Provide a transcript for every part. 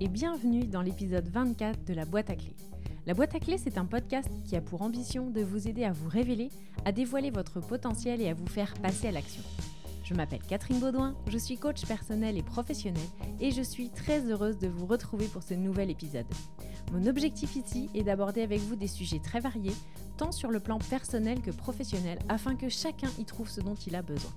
et bienvenue dans l'épisode 24 de la boîte à clés. La boîte à clés, c'est un podcast qui a pour ambition de vous aider à vous révéler, à dévoiler votre potentiel et à vous faire passer à l'action. Je m'appelle Catherine Baudouin, je suis coach personnel et professionnel et je suis très heureuse de vous retrouver pour ce nouvel épisode. Mon objectif ici est d'aborder avec vous des sujets très variés, tant sur le plan personnel que professionnel, afin que chacun y trouve ce dont il a besoin.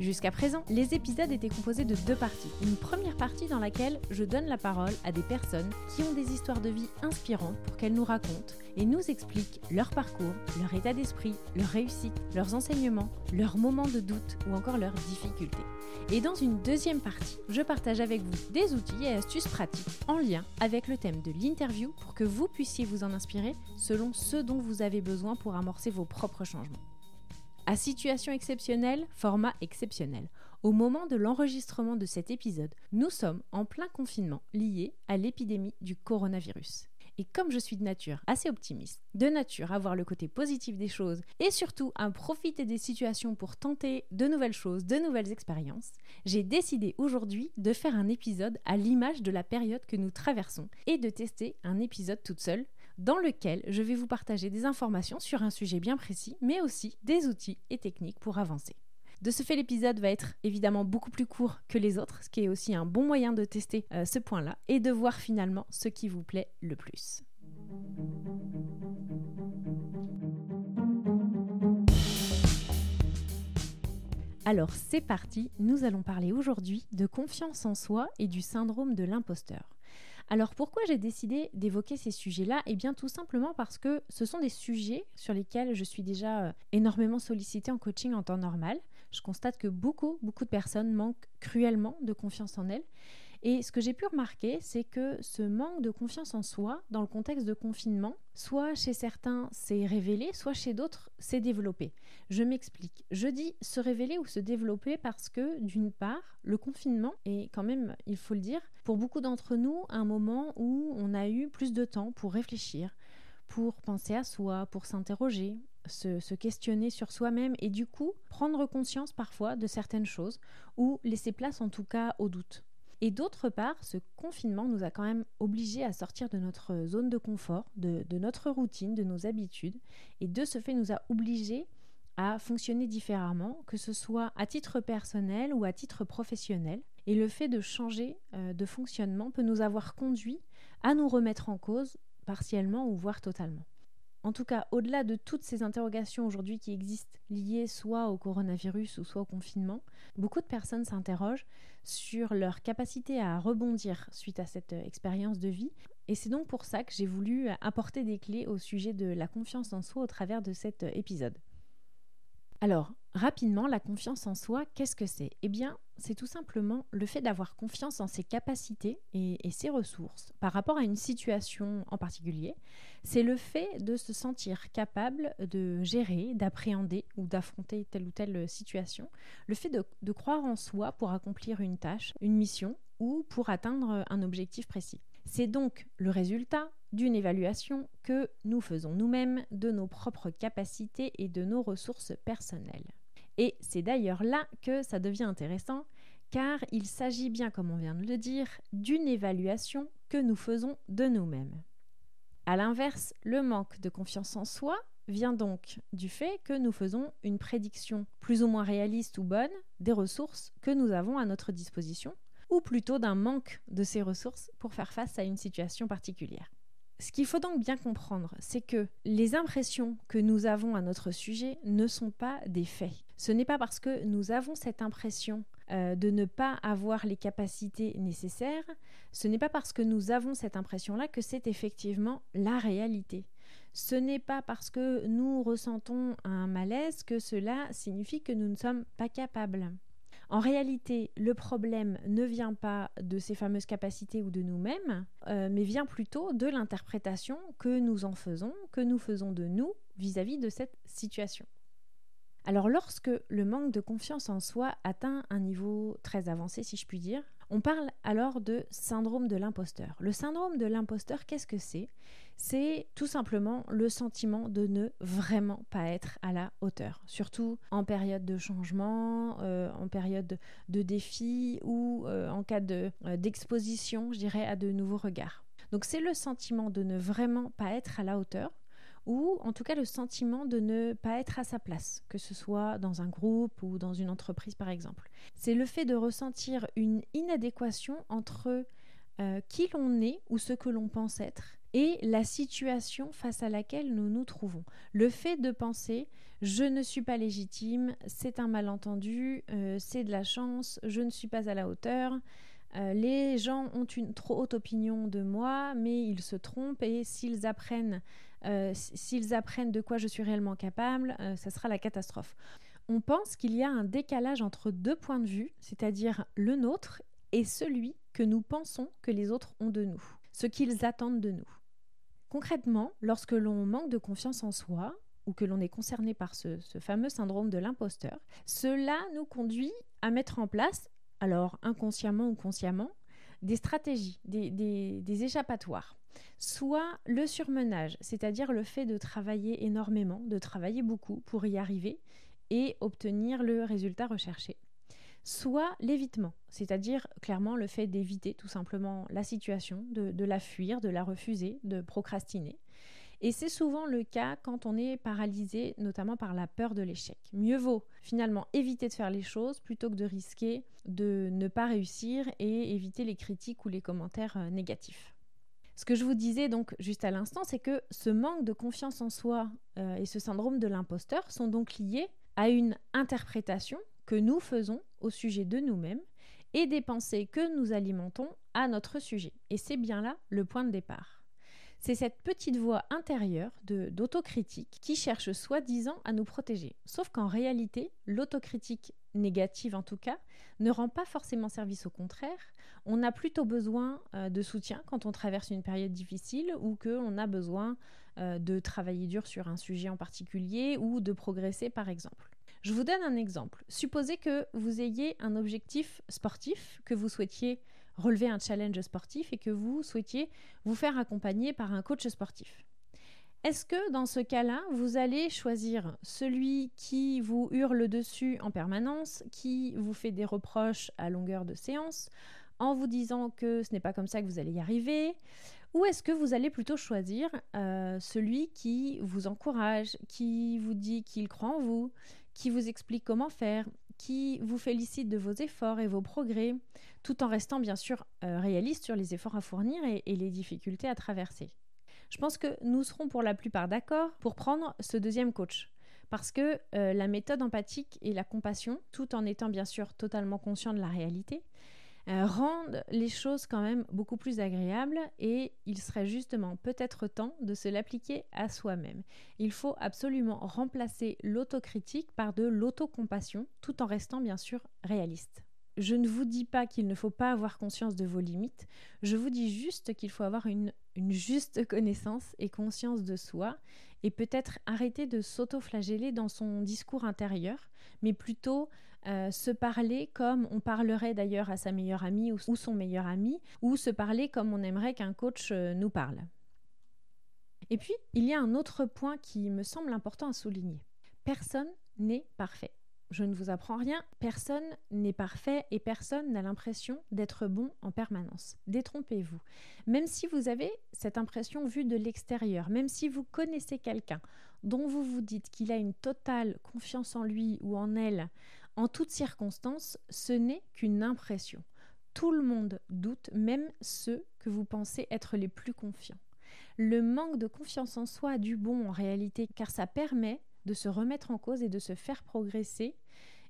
Jusqu'à présent, les épisodes étaient composés de deux parties. Une première partie dans laquelle je donne la parole à des personnes qui ont des histoires de vie inspirantes pour qu'elles nous racontent et nous expliquent leur parcours, leur état d'esprit, leur réussite, leurs enseignements, leurs moments de doute ou encore leurs difficultés. Et dans une deuxième partie, je partage avec vous des outils et astuces pratiques en lien avec le thème de l'interview pour que vous puissiez vous en inspirer selon ce dont vous avez besoin pour amorcer vos propres changements. À situation exceptionnelle, format exceptionnel. Au moment de l'enregistrement de cet épisode, nous sommes en plein confinement lié à l'épidémie du coronavirus. Et comme je suis de nature assez optimiste, de nature à voir le côté positif des choses et surtout à profiter des situations pour tenter de nouvelles choses, de nouvelles expériences, j'ai décidé aujourd'hui de faire un épisode à l'image de la période que nous traversons et de tester un épisode toute seule dans lequel je vais vous partager des informations sur un sujet bien précis, mais aussi des outils et techniques pour avancer. De ce fait, l'épisode va être évidemment beaucoup plus court que les autres, ce qui est aussi un bon moyen de tester euh, ce point-là et de voir finalement ce qui vous plaît le plus. Alors c'est parti, nous allons parler aujourd'hui de confiance en soi et du syndrome de l'imposteur. Alors pourquoi j'ai décidé d'évoquer ces sujets-là? Eh bien tout simplement parce que ce sont des sujets sur lesquels je suis déjà euh, énormément sollicitée en coaching en temps normal. Je constate que beaucoup, beaucoup de personnes manquent cruellement de confiance en elles. Et ce que j'ai pu remarquer, c'est que ce manque de confiance en soi, dans le contexte de confinement, soit chez certains s'est révélé, soit chez d'autres s'est développé. Je m'explique. Je dis se révéler ou se développer parce que, d'une part, le confinement est quand même, il faut le dire, pour beaucoup d'entre nous, un moment où on a eu plus de temps pour réfléchir, pour penser à soi, pour s'interroger, se, se, questionner sur soi-même et du coup prendre conscience parfois de certaines choses ou laisser place en tout cas au doute. Et d'autre part, ce confinement nous a quand même obligés à sortir de notre zone de confort, de, notre routine, de nos habitudes, et de ce fait nous a obligés à fonctionner différemment, que ce soit à titre personnel ou à titre professionnel. Et le fait de changer euh, de fonctionnement peut nous avoir conduit à nous remettre en cause partiellement ou voire totalement. En tout cas, au-delà de toutes ces interrogations aujourd'hui qui existent liées soit au coronavirus ou soit au confinement, beaucoup de personnes s'interrogent sur leur capacité à rebondir suite à cette euh, expérience de vie. Et c'est donc pour ça que j'ai voulu apporter des clés au sujet de la confiance en soi au travers de cet euh, épisode. Alors, rapidement, la confiance en soi, qu'est-ce que c'est? Eh bien, c'est tout simplement le fait d'avoir confiance en ses capacités et, ses ressources par rapport à une situation en particulier. C'est le fait de se sentir capable de gérer, d'appréhender ou d'affronter telle ou telle situation. Le fait de croire en soi pour accomplir une tâche, une mission ou pour atteindre un objectif précis. C'est donc le résultat d'une évaluation que nous faisons nous-mêmes de nos propres capacités et de nos ressources personnelles. Et c'est d'ailleurs là que ça devient intéressant, car il s'agit bien, comme on vient de le dire, d'une évaluation que nous faisons de nous-mêmes. A l'inverse, le manque de confiance en soi vient donc du fait que nous faisons une prédiction plus ou moins réaliste ou bonne des ressources que nous avons à notre disposition ou plutôt d'un manque de ces ressources pour faire face à une situation particulière. Ce qu'il faut donc bien comprendre, c'est que les impressions que nous avons à notre sujet ne sont pas des faits. Ce n'est pas parce que nous avons cette impression euh, de ne pas avoir les capacités nécessaires, ce n'est pas parce que nous avons cette impression-là que c'est effectivement la réalité. Ce n'est pas parce que nous ressentons un malaise que cela signifie que nous ne sommes pas capables. En réalité, le problème ne vient pas de ces fameuses capacités ou de nous-mêmes, euh, mais vient plutôt de l'interprétation que nous en faisons, que nous faisons de nous vis-à-vis de cette situation. Alors lorsque le manque de confiance en soi atteint un niveau très avancé, si je puis dire, On parle alors de syndrome de l'imposteur. Le syndrome de l'imposteur, qu'est-ce que c'est? C'est tout simplement le sentiment de ne vraiment pas être à la hauteur, surtout en période de changement, euh, en période de défi ou euh, en cas euh, d'exposition, je dirais, à de nouveaux regards. Donc c'est le sentiment de ne vraiment pas être à la hauteur ou en tout cas le sentiment de ne pas être à sa place, que ce soit dans un groupe ou dans une entreprise par exemple. C'est le fait de ressentir une inadéquation entre euh, qui l'on est ou ce que l'on pense être et la situation face à laquelle nous nous trouvons. Le fait de penser je ne suis pas légitime, c'est un malentendu, euh, c'est de la chance, je ne suis pas à la hauteur, euh, les gens ont une trop haute opinion de moi, mais ils se trompent et s'ils apprennent euh, s'ils apprennent de quoi je suis réellement capable, euh, ça sera la catastrophe. On pense qu'il y a un décalage entre deux points de vue, c'est-à-dire le nôtre et celui que nous pensons que les autres ont de nous, ce qu'ils attendent de nous. Concrètement, lorsque l'on manque de confiance en soi, ou que l'on est concerné par ce, fameux syndrome de l'imposteur, cela nous conduit à mettre en place, alors inconsciemment ou consciemment, des stratégies, des échappatoires soit le surmenage, c'est-à-dire le fait de travailler énormément, de travailler beaucoup pour y arriver et obtenir le résultat recherché. Soit l'évitement, c'est-à-dire clairement le fait d'éviter tout simplement la situation, de, la fuir, de la refuser, de procrastiner. Et c'est souvent le cas quand on est paralysé, notamment par la peur de l'échec. Mieux vaut finalement éviter de faire les choses plutôt que de risquer de ne pas réussir et éviter les critiques ou les commentaires euh, négatifs. Ce que je vous disais donc juste à l'instant, c'est que ce manque de confiance en soi euh, et ce syndrome de l'imposteur sont donc liés à une interprétation que nous faisons au sujet de nous-mêmes et des pensées que nous alimentons à notre sujet. Et c'est bien là le point de départ. C'est cette petite voix intérieure d'autocritique qui cherche soi-disant à nous protéger. Sauf qu'en réalité, l'autocritique négative en tout cas, ne rend pas forcément service au contraire. On a plutôt besoin euh, de soutien quand on traverse une période difficile ou qu'on a besoin euh, de travailler dur sur un sujet en particulier ou de progresser par exemple. Je vous donne un exemple. Supposez que vous ayez un objectif sportif, que vous souhaitiez relever un challenge sportif et que vous souhaitiez vous faire accompagner par un coach sportif. Est-ce que dans ce cas-là, vous allez choisir celui qui vous hurle dessus en permanence, qui vous fait des reproches à longueur de séance, en vous disant que ce n'est pas comme ça que vous allez y arriver ou est-ce que vous allez plutôt choisir euh, celui qui vous encourage, qui vous dit qu'il croit en vous, qui vous explique comment faire, qui vous félicite de vos efforts et vos progrès, tout en restant bien sûr euh, réaliste sur les efforts à fournir et les difficultés à traverser je pense que nous serons pour la plupart d'accord pour prendre ce deuxième coach. Parce que euh, la méthode empathique et la compassion, tout en étant bien sûr totalement conscient de la réalité, euh, rendent les choses quand même beaucoup plus agréables et il serait justement peut-être temps de se l'appliquer à soi-même. Il faut absolument remplacer l'autocritique par de l'autocompassion tout en restant bien sûr réaliste. Je ne vous dis pas qu'il ne faut pas avoir conscience de vos limites, je vous dis juste qu'il faut avoir une, juste connaissance et conscience de soi et peut-être arrêter de s'auto-flageller dans son discours intérieur, mais plutôt euh, se parler comme on parlerait d'ailleurs à sa meilleure amie ou, son meilleur ami, ou se parler comme on aimerait qu'un coach euh, nous parle. Et puis, il y a un autre point qui me semble important à souligner. Personne n'est parfait. Je ne vous apprends rien, personne n'est parfait et personne n'a l'impression d'être bon en permanence. Détrompez-vous. Même si vous avez cette impression vue de l'extérieur, même si vous connaissez quelqu'un dont vous vous dites qu'il a une totale confiance en lui ou en elle, en toutes circonstances, ce n'est qu'une impression. Tout le monde doute, même ceux que vous pensez être les plus confiants. Le manque de confiance en soi a du bon en réalité car ça permet de se remettre en cause et de se faire progresser.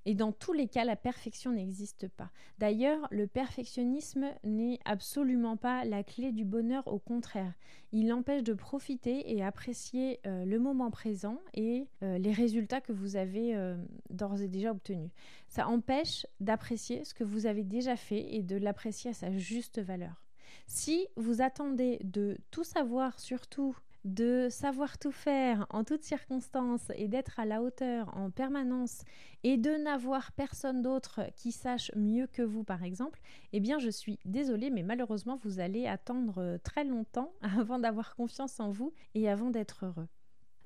Et dans tous les cas, la perfection n'existe pas. D'ailleurs, le perfectionnisme n'est absolument pas la clé du bonheur, au contraire. Il empêche de profiter et apprécier euh, le moment présent et euh, les résultats que vous avez euh, d'ores et déjà obtenus. Ça empêche d'apprécier ce que vous avez déjà fait et de l'apprécier à sa juste valeur. Si vous attendez de tout savoir sur tout de savoir tout faire en toutes circonstances et d'être à la hauteur en permanence et de n'avoir personne d'autre qui sache mieux que vous par exemple, eh bien je suis désolée mais malheureusement vous allez attendre très longtemps avant d'avoir confiance en vous et avant d'être heureux.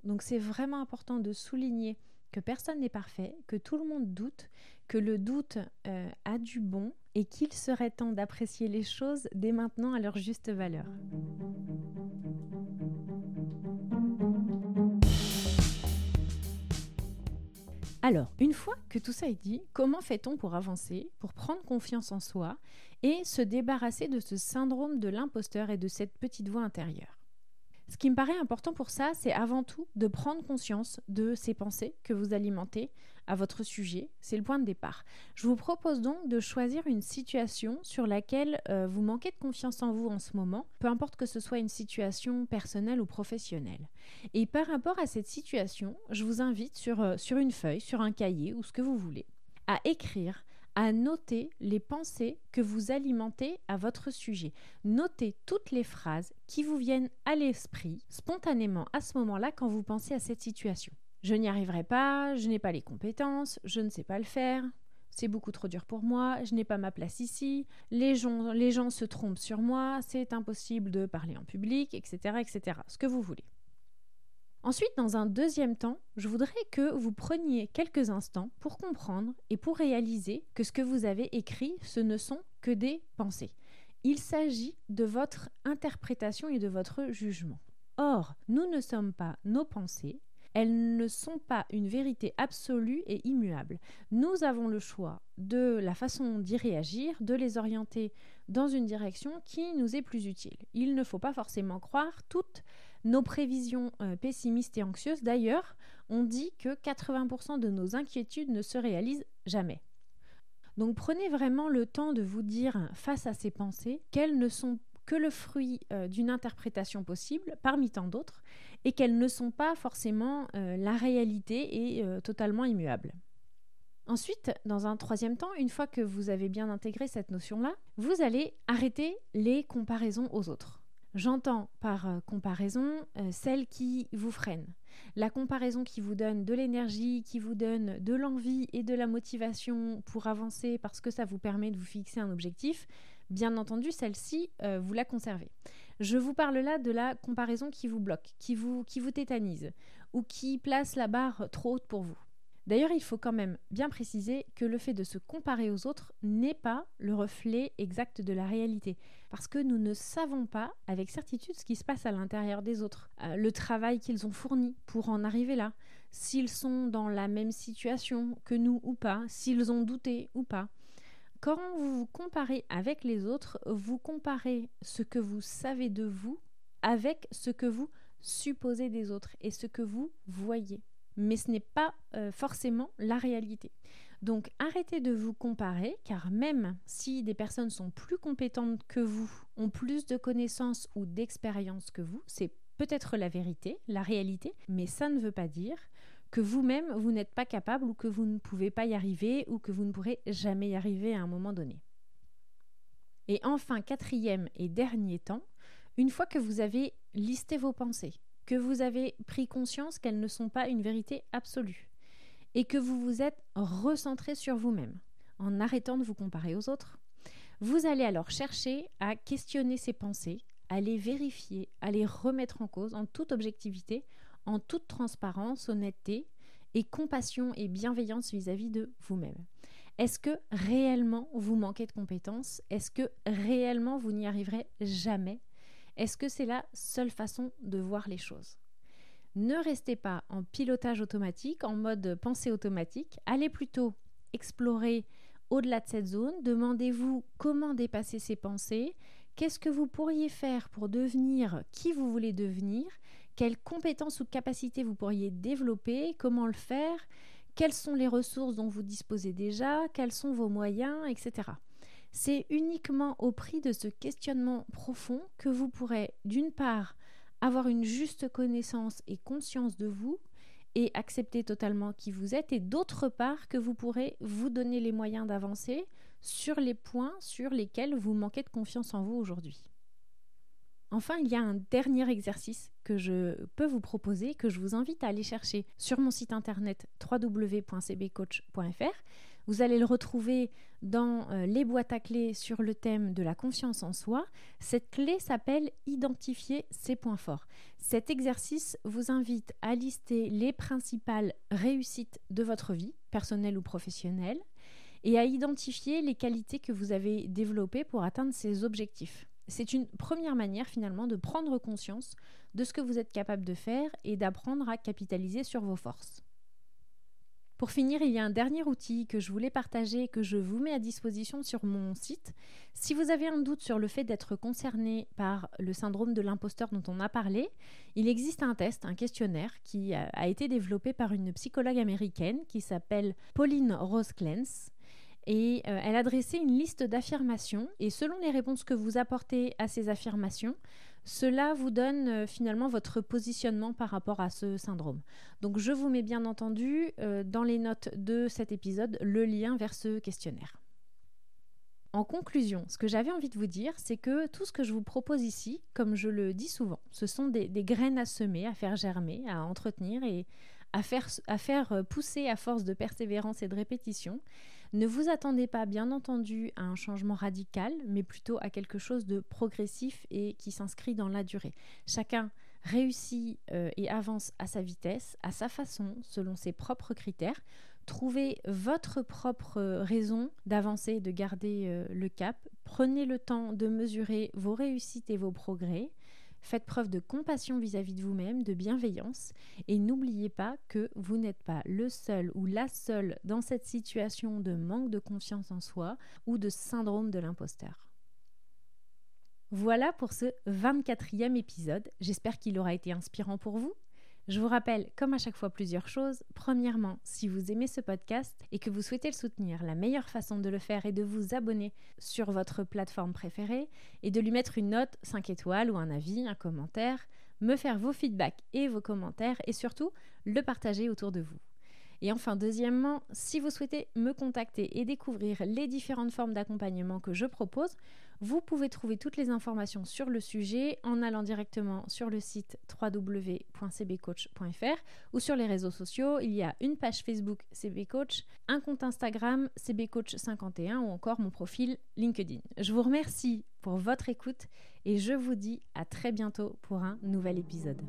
Donc c'est vraiment important de souligner que personne n'est parfait, que tout le monde doute, que le doute euh, a du bon et qu'il serait temps d'apprécier les choses dès maintenant à leur juste valeur. Alors, une fois que tout ça est dit, comment fait-on pour avancer, pour prendre confiance en soi et se débarrasser de ce syndrome de l'imposteur et de cette petite voix intérieure? Ce qui me paraît important pour ça, c'est avant tout de prendre conscience de ces pensées que vous alimentez à votre sujet. C'est le point de départ. Je vous propose donc de choisir une situation sur laquelle euh, vous manquez de confiance en vous en ce moment, peu importe que ce soit une situation personnelle ou professionnelle. Et par rapport à cette situation, je vous invite sur, euh, sur une feuille, sur un cahier ou ce que vous voulez, à écrire à noter les pensées que vous alimentez à votre sujet. Notez toutes les phrases qui vous viennent à l'esprit spontanément à ce moment-là quand vous pensez à cette situation. Je n'y arriverai pas, je n'ai pas les compétences, je ne sais pas le faire, c'est beaucoup trop dur pour moi, je n'ai pas ma place ici, les gens, les gens se trompent sur moi, c'est impossible de parler en public, etc., etc. Ce que vous voulez. Ensuite, dans un deuxième temps, je voudrais que vous preniez quelques instants pour comprendre et pour réaliser que ce que vous avez écrit, ce ne sont que des pensées. Il s'agit de votre interprétation et de votre jugement. Or, nous ne sommes pas nos pensées, elles ne sont pas une vérité absolue et immuable. Nous avons le choix de la façon d'y réagir, de les orienter dans une direction qui nous est plus utile. Il ne faut pas forcément croire toutes nos prévisions euh, pessimistes et anxieuses. D'ailleurs, on dit que 80% de nos inquiétudes ne se réalisent jamais. Donc prenez vraiment le temps de vous dire face à ces pensées qu'elles ne sont que le fruit euh, d'une interprétation possible parmi tant d'autres et qu'elles ne sont pas forcément euh, la réalité et totalement immuables. Ensuite, dans un troisième temps, une fois que vous avez bien intégré cette notion-là, vous allez arrêter les comparaisons aux autres. J'entends par euh, comparaison euh, celle qui vous freine. La comparaison qui vous donne de l'énergie, qui vous donne de l'envie et de la motivation pour avancer parce que ça vous permet de vous fixer un objectif, bien entendu, celle-ci, euh, vous la conservez. Je vous parle là de la comparaison qui vous bloque, qui vous, qui vous tétanise ou qui place la barre trop haute pour vous. D'ailleurs, il faut quand même bien préciser que le fait de se comparer aux autres n'est pas le reflet exact de la réalité, parce que nous ne savons pas avec certitude ce qui se passe à l'intérieur des autres, euh, le travail qu'ils ont fourni pour en arriver là, s'ils sont dans la même situation que nous ou pas, s'ils ont douté ou pas. Quand vous vous comparez avec les autres, vous comparez ce que vous savez de vous avec ce que vous supposez des autres et ce que vous voyez mais ce n'est pas euh, forcément la réalité. Donc arrêtez de vous comparer, car même si des personnes sont plus compétentes que vous, ont plus de connaissances ou d'expérience que vous, c'est peut-être la vérité, la réalité, mais ça ne veut pas dire que vous-même, vous, n'êtes pas capable ou que vous ne pouvez pas y arriver ou que vous ne pourrez jamais y arriver à un moment donné. Et enfin, quatrième et dernier temps, une fois que vous avez listé vos pensées, que vous avez pris conscience qu'elles ne sont pas une vérité absolue et que vous vous êtes recentré sur vous-même en arrêtant de vous comparer aux autres, vous allez alors chercher à questionner ces pensées, à les vérifier, à les remettre en cause en toute objectivité, en toute transparence, honnêteté et compassion et bienveillance vis-à-vis de vous-même. Est-ce que réellement vous manquez de compétences? Est-ce que réellement vous n'y arriverez jamais? Est-ce que c'est la seule façon de voir les choses? Ne restez pas en pilotage automatique, en mode pensée automatique. Allez plutôt explorer au-delà de cette zone. Demandez-vous comment dépasser ces pensées. Qu'est-ce que vous pourriez faire pour devenir qui vous voulez devenir? Quelles compétences ou capacités vous pourriez développer? Comment le faire? Quelles sont les ressources dont vous disposez déjà? Quels sont vos moyens? Etc. C'est uniquement au prix de ce questionnement profond que vous pourrez, d'une part, avoir une juste connaissance et conscience de vous et accepter totalement qui vous êtes, et d'autre part, que vous pourrez vous donner les moyens d'avancer sur les points sur lesquels vous manquez de confiance en vous aujourd'hui. Enfin, il y a un dernier exercice que je peux vous proposer, que je vous invite à aller chercher sur mon site internet www.cbcoach.fr. Vous allez le retrouver dans euh, les boîtes à clés sur le thème de la confiance en soi. Cette clé s'appelle Identifier ses points forts. Cet exercice vous invite à lister les principales réussites de votre vie, personnelle ou professionnelle, et à identifier les qualités que vous avez développées pour atteindre ces objectifs. C'est une première manière finalement de prendre conscience de ce que vous êtes capable de faire et d'apprendre à capitaliser sur vos forces. Pour finir, il y a un dernier outil que je voulais partager et que je vous mets à disposition sur mon site. Si vous avez un doute sur le fait d'être concerné par le syndrome de l'imposteur dont on a parlé, il existe un test, un questionnaire qui a été développé par une psychologue américaine qui s'appelle Pauline Rose Clance et euh, elle a dressé une liste d'affirmations et selon les réponses que vous apportez à ces affirmations, cela vous donne euh, finalement votre positionnement par rapport à ce syndrome. Donc je vous mets bien entendu euh, dans les notes de cet épisode le lien vers ce questionnaire. En conclusion, ce que j'avais envie de vous dire, c'est que tout ce que je vous propose ici, comme je le dis souvent, ce sont des, graines à semer, à faire germer, à entretenir et à faire pousser à force de persévérance et de répétition. Ne vous attendez pas, bien entendu, à un changement radical, mais plutôt à quelque chose de progressif et qui s'inscrit dans la durée. Chacun réussit euh, et avance à sa vitesse, à sa façon, selon ses propres critères. Trouvez votre propre raison d'avancer et de garder euh, le cap. Prenez le temps de mesurer vos réussites et vos progrès. Faites preuve de compassion vis-à-vis de vous-même, de bienveillance, et n'oubliez pas que vous n'êtes pas le seul ou la seule dans cette situation de manque de confiance en soi ou de syndrome de l'imposteur. Voilà pour ce 24e épisode. J'espère qu'il aura été inspirant pour vous. Je vous rappelle, comme à chaque fois, plusieurs choses. Premièrement, si vous aimez ce podcast et que vous souhaitez le soutenir, la meilleure façon de le faire est de vous abonner sur votre plateforme préférée et de lui mettre une note 5 étoiles ou un avis, un commentaire, me faire vos feedbacks et vos commentaires et surtout le partager autour de vous. Et enfin, deuxièmement, si vous souhaitez me contacter et découvrir les différentes formes d'accompagnement que je propose, vous pouvez trouver toutes les informations sur le sujet en allant directement sur le site www.cbcoach.fr ou sur les réseaux sociaux. Il y a une page Facebook CBCoach, un compte Instagram CBCoach51 ou encore mon profil LinkedIn. Je vous remercie pour votre écoute et je vous dis à très bientôt pour un nouvel épisode.